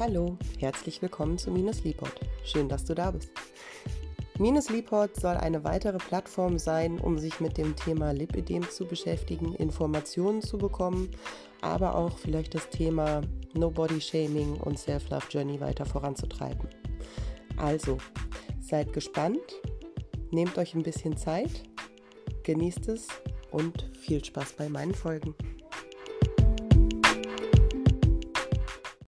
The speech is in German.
Hallo, herzlich willkommen zu Minus Leapod. Schön, dass du da bist. Minus Leapod soll eine weitere Plattform sein, um sich mit dem Thema Lipidem zu beschäftigen, Informationen zu bekommen, aber auch vielleicht das Thema No Body Shaming und Self-Love Journey weiter voranzutreiben. Also, seid gespannt, nehmt euch ein bisschen Zeit, genießt es und viel Spaß bei meinen Folgen.